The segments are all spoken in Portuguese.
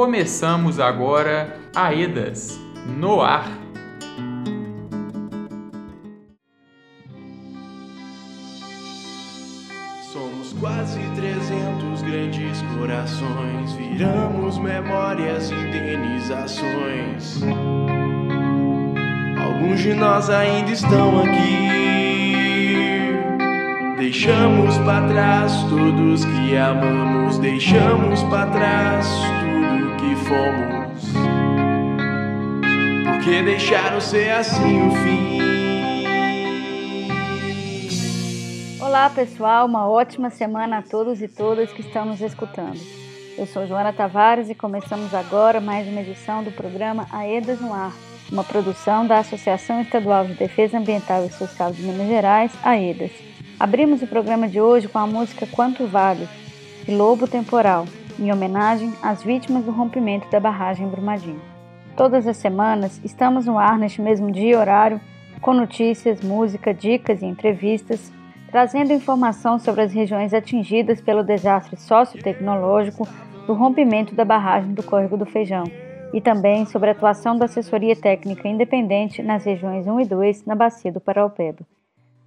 Começamos agora Aedas no ar. Somos quase 300 grandes corações, viramos memórias e indenizações. Alguns de nós ainda estão aqui. Deixamos para trás todos que amamos, deixamos para trás fomos. Porque deixaram ser assim o fim. Olá pessoal, uma ótima semana a todos e todas que estão nos escutando. Eu sou Joana Tavares e começamos agora mais uma edição do programa Aedas no Ar uma produção da Associação Estadual de Defesa Ambiental e Social de Minas Gerais, AEDAS. Abrimos o programa de hoje com a música Quanto Vale, de Lobo Temporal, em homenagem às vítimas do rompimento da barragem Brumadinho. Todas as semanas estamos no ar neste mesmo dia e horário, com notícias, música, dicas e entrevistas, trazendo informação sobre as regiões atingidas pelo desastre sociotecnológico do rompimento da barragem do Córrego do Feijão e também sobre a atuação da assessoria técnica independente nas regiões 1 e 2 na Bacia do Paraupeba.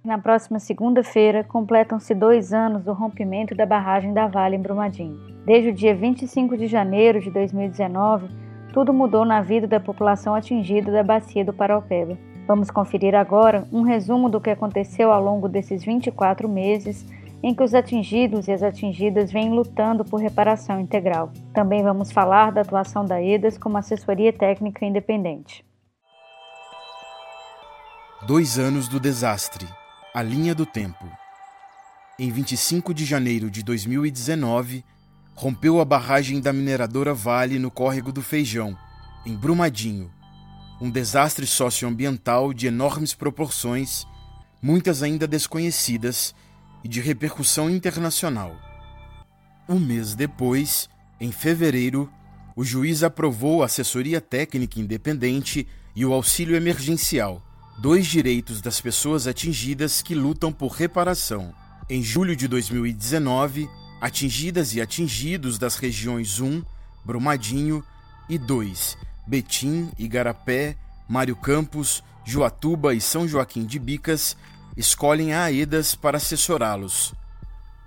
Na próxima segunda-feira, completam-se dois anos do rompimento da barragem da Vale em Brumadinho. Desde o dia 25 de janeiro de 2019, tudo mudou na vida da população atingida da Bacia do Paraupeba. Vamos conferir agora um resumo do que aconteceu ao longo desses 24 meses em que os atingidos e as atingidas vêm lutando por reparação integral. Também vamos falar da atuação da EDAS como assessoria técnica independente. Dois anos do desastre. A linha do tempo. Em 25 de janeiro de 2019, rompeu a barragem da mineradora Vale no córrego do Feijão, em Brumadinho. Um desastre socioambiental de enormes proporções, muitas ainda desconhecidas e de repercussão internacional. Um mês depois, em fevereiro, o juiz aprovou a assessoria técnica independente e o auxílio emergencial, dois direitos das pessoas atingidas que lutam por reparação. Em julho de 2019, atingidas e atingidos das regiões 1, Brumadinho, e 2, Betim, Igarapé, Mário Campos, Juatuba e São Joaquim de Bicas, escolhem a AEDAS para assessorá-los.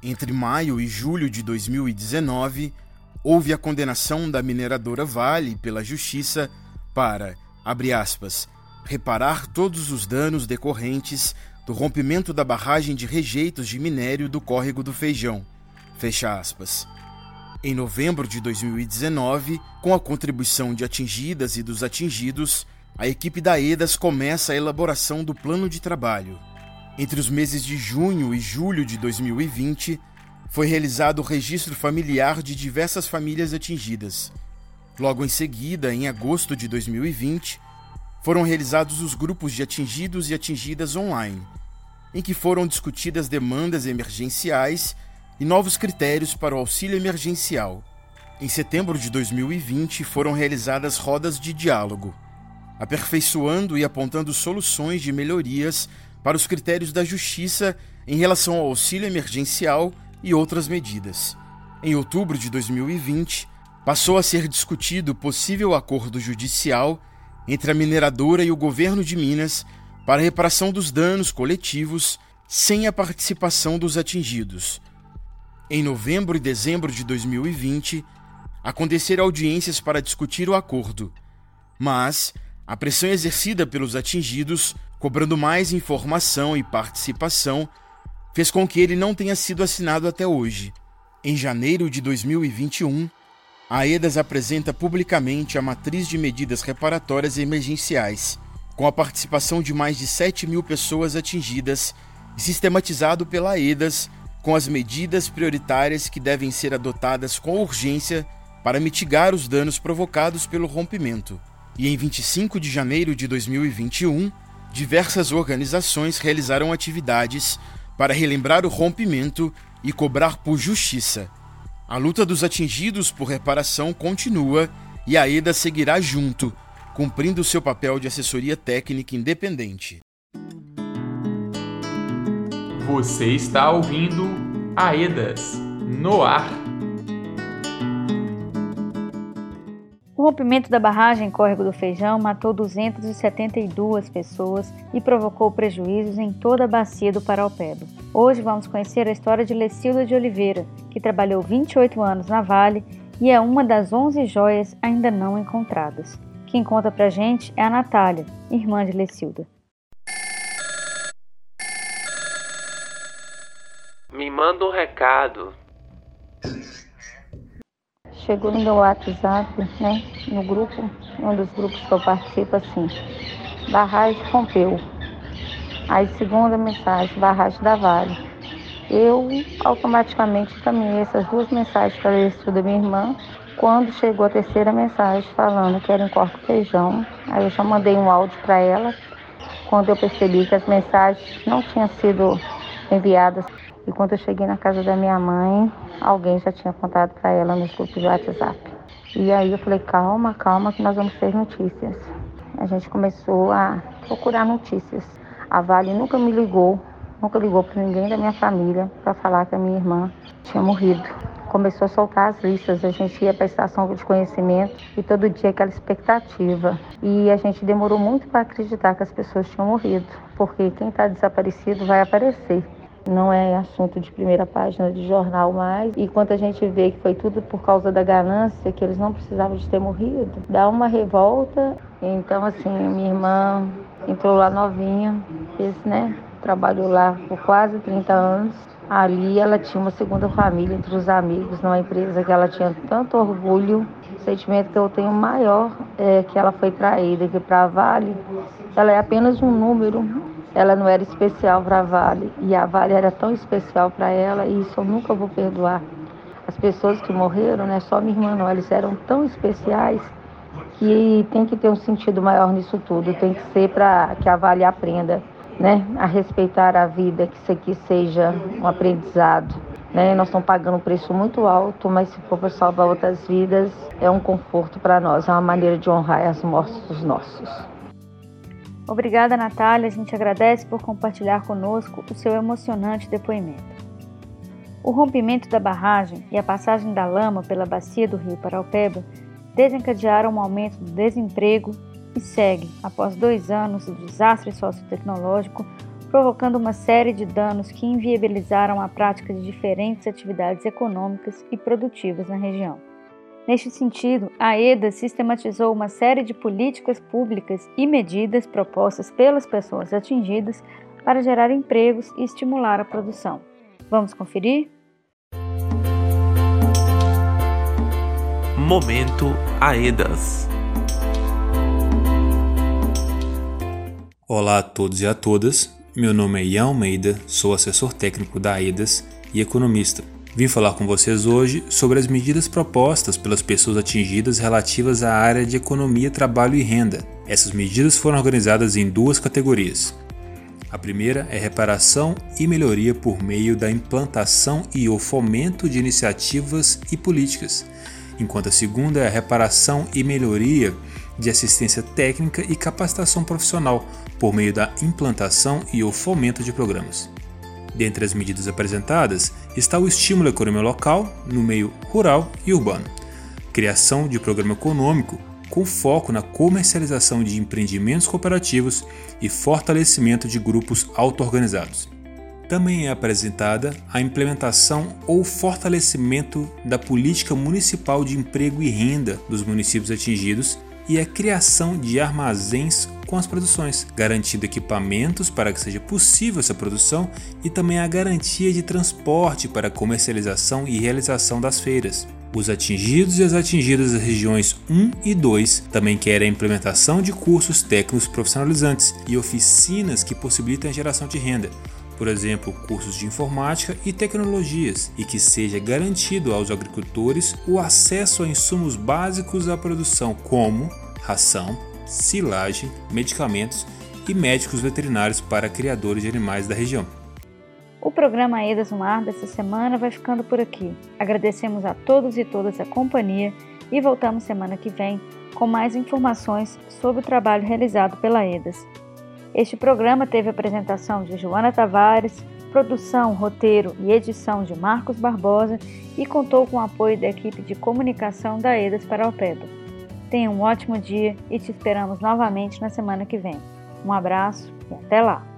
Entre maio e julho de 2019, houve a condenação da mineradora Vale pela Justiça para, abre aspas, reparar todos os danos decorrentes do rompimento da barragem de rejeitos de minério do córrego do Feijão. Fecha aspas. Em novembro de 2019, com a contribuição de atingidas e dos atingidos, a equipe da EDAS começa a elaboração do plano de trabalho. Entre os meses de junho e julho de 2020, foi realizado o registro familiar de diversas famílias atingidas. Logo em seguida, em agosto de 2020, foram realizados os grupos de atingidos e atingidas online, em que foram discutidas demandas emergenciais e novos critérios para o auxílio emergencial. Em setembro de 2020, foram realizadas rodas de diálogo, aperfeiçoando e apontando soluções de melhorias para os critérios da Justiça em relação ao auxílio emergencial e outras medidas. Em outubro de 2020, passou a ser discutido possível acordo judicial entre a mineradora e o governo de Minas para reparação dos danos coletivos sem a participação dos atingidos. Em novembro e dezembro de 2020, aconteceram audiências para discutir o acordo, mas a pressão exercida pelos atingidos cobrando mais informação e participação, fez com que ele não tenha sido assinado até hoje. Em janeiro de 2021, a EDAS apresenta publicamente a matriz de medidas reparatórias emergenciais, com a participação de mais de 7 mil pessoas atingidas e sistematizado pela EDAS com as medidas prioritárias que devem ser adotadas com urgência para mitigar os danos provocados pelo rompimento. E em 25 de janeiro de 2021, diversas organizações realizaram atividades para relembrar o rompimento e cobrar por justiça. A luta dos atingidos por reparação continua e a EDA seguirá junto, cumprindo seu papel de assessoria técnica independente. Você está ouvindo AEDAS no ar. O rompimento da barragem Córrego do Feijão matou 272 pessoas e provocou prejuízos em toda a bacia do Paraupeba. Hoje vamos conhecer a história de Lecilda de Oliveira, que trabalhou 28 anos na Vale e é uma das 11 joias ainda não encontradas. Quem conta pra gente é a Natália, irmã de Lecilda. Me manda um recado chegou no meu WhatsApp, né, no grupo, um dos grupos que eu participo, assim, barragem rompeu. Aí segunda mensagem, barragem da Vale. Eu automaticamente caminhei essas duas mensagens para a da minha irmã. Quando chegou a terceira mensagem falando que era em Corpo Feijão, aí eu já mandei um áudio para ela. Quando eu percebi que as mensagens não tinham sido enviadas e quando eu cheguei na casa da minha mãe, alguém já tinha contado para ela nos grupos de WhatsApp. E aí eu falei, calma, calma, que nós vamos ter notícias. A gente começou a procurar notícias. A Vale nunca me ligou, nunca ligou para ninguém da minha família para falar que a minha irmã tinha morrido. Começou a soltar as listas, a gente ia para a estação de conhecimento e todo dia aquela expectativa. E a gente demorou muito para acreditar que as pessoas tinham morrido, porque quem está desaparecido vai aparecer não é assunto de primeira página de jornal mais. E quando a gente vê que foi tudo por causa da ganância, que eles não precisavam de ter morrido, dá uma revolta. Então, assim, minha irmã entrou lá novinha, fez, né? Trabalhou lá por quase 30 anos. Ali ela tinha uma segunda família entre os amigos, numa empresa que ela tinha tanto orgulho. O sentimento que eu tenho maior é que ela foi traída, que para a Vale ela é apenas um número ela não era especial para a Vale e a Vale era tão especial para ela e isso eu nunca vou perdoar. As pessoas que morreram, né, só minha irmã não, eles eram tão especiais que tem que ter um sentido maior nisso tudo, tem que ser para que a Vale aprenda, né, a respeitar a vida, que isso aqui seja um aprendizado. Né? Nós estamos pagando um preço muito alto, mas se for para salvar outras vidas, é um conforto para nós, é uma maneira de honrar as mortes dos nossos. Obrigada, Natália. A gente agradece por compartilhar conosco o seu emocionante depoimento. O rompimento da barragem e a passagem da lama pela bacia do rio Paraupeba desencadearam um aumento do desemprego e segue, após dois anos do desastre sociotecnológico, provocando uma série de danos que inviabilizaram a prática de diferentes atividades econômicas e produtivas na região. Neste sentido, a EDA sistematizou uma série de políticas públicas e medidas propostas pelas pessoas atingidas para gerar empregos e estimular a produção. Vamos conferir? Momento AEDAS Olá a todos e a todas, meu nome é Ian Almeida, sou assessor técnico da AEDAS e economista. Vim falar com vocês hoje sobre as medidas propostas pelas pessoas atingidas relativas à área de economia, trabalho e renda. Essas medidas foram organizadas em duas categorias. A primeira é reparação e melhoria por meio da implantação e o fomento de iniciativas e políticas, enquanto a segunda é a reparação e melhoria de assistência técnica e capacitação profissional por meio da implantação e o fomento de programas. Dentre as medidas apresentadas está o estímulo à economia local no meio rural e urbano, criação de programa econômico com foco na comercialização de empreendimentos cooperativos e fortalecimento de grupos auto-organizados. Também é apresentada a implementação ou fortalecimento da política municipal de emprego e renda dos municípios atingidos e a criação de armazéns com as produções, garantindo equipamentos para que seja possível essa produção e também a garantia de transporte para comercialização e realização das feiras. Os atingidos e as atingidas das regiões 1 e 2 também querem a implementação de cursos técnicos profissionalizantes e oficinas que possibilitem a geração de renda, por exemplo, cursos de informática e tecnologias, e que seja garantido aos agricultores o acesso a insumos básicos à produção, como ração, silagem, medicamentos e médicos veterinários para criadores de animais da região. O programa Edas no Ar dessa semana vai ficando por aqui. Agradecemos a todos e todas a companhia e voltamos semana que vem com mais informações sobre o trabalho realizado pela EDAS. Este programa teve apresentação de Joana Tavares, produção, roteiro e edição de Marcos Barbosa e contou com o apoio da equipe de comunicação da EDAS Paraupeba. Tenha um ótimo dia e te esperamos novamente na semana que vem. Um abraço e até lá!